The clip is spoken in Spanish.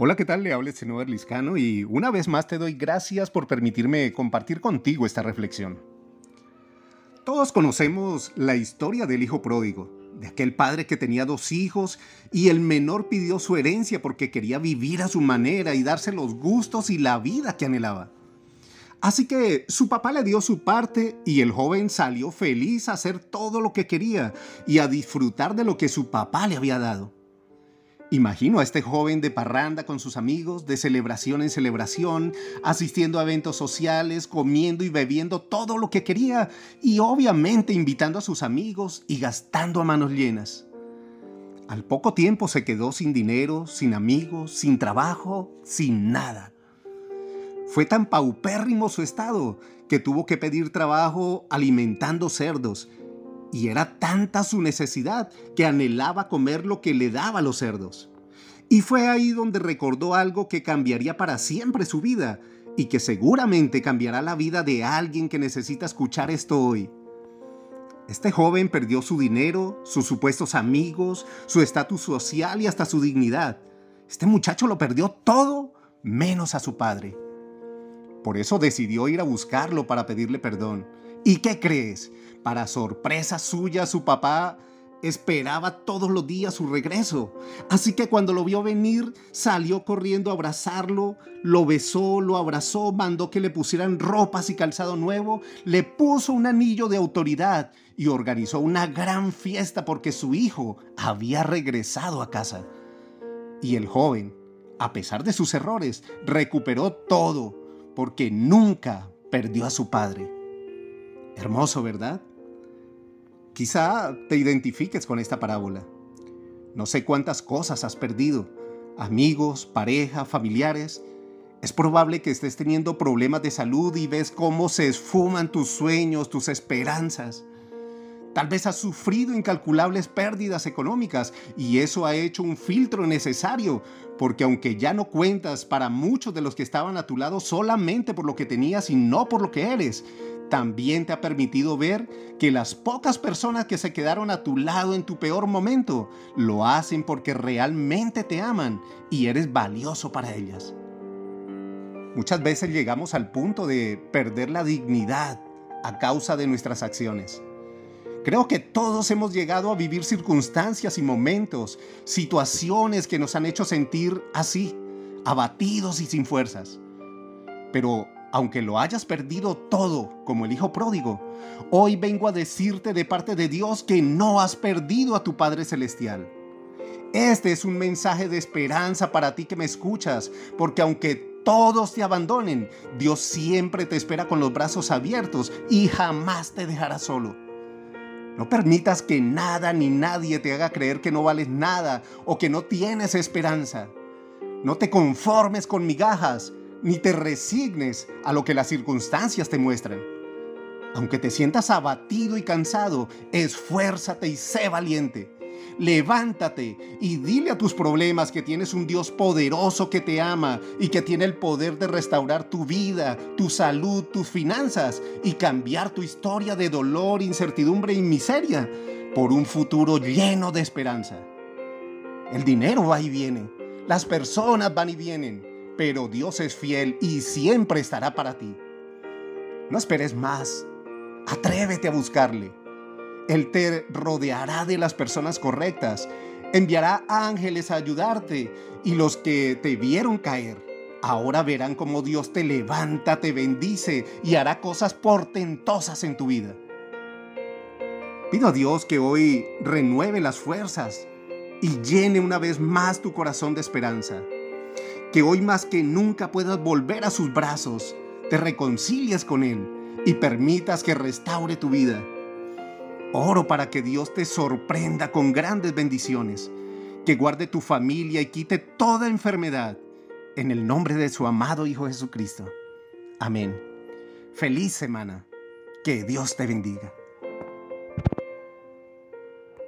Hola, ¿qué tal? Le habla Senover Liscano y una vez más te doy gracias por permitirme compartir contigo esta reflexión. Todos conocemos la historia del hijo pródigo, de aquel padre que tenía dos hijos y el menor pidió su herencia porque quería vivir a su manera y darse los gustos y la vida que anhelaba. Así que su papá le dio su parte y el joven salió feliz a hacer todo lo que quería y a disfrutar de lo que su papá le había dado. Imagino a este joven de parranda con sus amigos, de celebración en celebración, asistiendo a eventos sociales, comiendo y bebiendo todo lo que quería y obviamente invitando a sus amigos y gastando a manos llenas. Al poco tiempo se quedó sin dinero, sin amigos, sin trabajo, sin nada. Fue tan paupérrimo su estado que tuvo que pedir trabajo alimentando cerdos y era tanta su necesidad que anhelaba comer lo que le daba a los cerdos. Y fue ahí donde recordó algo que cambiaría para siempre su vida y que seguramente cambiará la vida de alguien que necesita escuchar esto hoy. Este joven perdió su dinero, sus supuestos amigos, su estatus social y hasta su dignidad. Este muchacho lo perdió todo menos a su padre. Por eso decidió ir a buscarlo para pedirle perdón. ¿Y qué crees? Para sorpresa suya, su papá esperaba todos los días su regreso. Así que cuando lo vio venir, salió corriendo a abrazarlo, lo besó, lo abrazó, mandó que le pusieran ropas y calzado nuevo, le puso un anillo de autoridad y organizó una gran fiesta porque su hijo había regresado a casa. Y el joven, a pesar de sus errores, recuperó todo porque nunca perdió a su padre. Hermoso, ¿verdad? Quizá te identifiques con esta parábola. No sé cuántas cosas has perdido, amigos, pareja, familiares. Es probable que estés teniendo problemas de salud y ves cómo se esfuman tus sueños, tus esperanzas. Tal vez has sufrido incalculables pérdidas económicas y eso ha hecho un filtro necesario, porque aunque ya no cuentas para muchos de los que estaban a tu lado solamente por lo que tenías y no por lo que eres, también te ha permitido ver que las pocas personas que se quedaron a tu lado en tu peor momento lo hacen porque realmente te aman y eres valioso para ellas. Muchas veces llegamos al punto de perder la dignidad a causa de nuestras acciones. Creo que todos hemos llegado a vivir circunstancias y momentos, situaciones que nos han hecho sentir así, abatidos y sin fuerzas. Pero aunque lo hayas perdido todo como el hijo pródigo, hoy vengo a decirte de parte de Dios que no has perdido a tu Padre Celestial. Este es un mensaje de esperanza para ti que me escuchas, porque aunque todos te abandonen, Dios siempre te espera con los brazos abiertos y jamás te dejará solo. No permitas que nada ni nadie te haga creer que no vales nada o que no tienes esperanza. No te conformes con migajas, ni te resignes a lo que las circunstancias te muestran. Aunque te sientas abatido y cansado, esfuérzate y sé valiente. Levántate y dile a tus problemas que tienes un Dios poderoso que te ama y que tiene el poder de restaurar tu vida, tu salud, tus finanzas y cambiar tu historia de dolor, incertidumbre y miseria por un futuro lleno de esperanza. El dinero va y viene, las personas van y vienen, pero Dios es fiel y siempre estará para ti. No esperes más, atrévete a buscarle. Él te rodeará de las personas correctas, enviará ángeles a ayudarte y los que te vieron caer. Ahora verán cómo Dios te levanta, te bendice y hará cosas portentosas en tu vida. Pido a Dios que hoy renueve las fuerzas y llene una vez más tu corazón de esperanza que hoy más que nunca puedas volver a sus brazos, te reconcilies con Él y permitas que restaure tu vida. Oro para que Dios te sorprenda con grandes bendiciones, que guarde tu familia y quite toda enfermedad, en el nombre de su amado Hijo Jesucristo. Amén. Feliz semana. Que Dios te bendiga.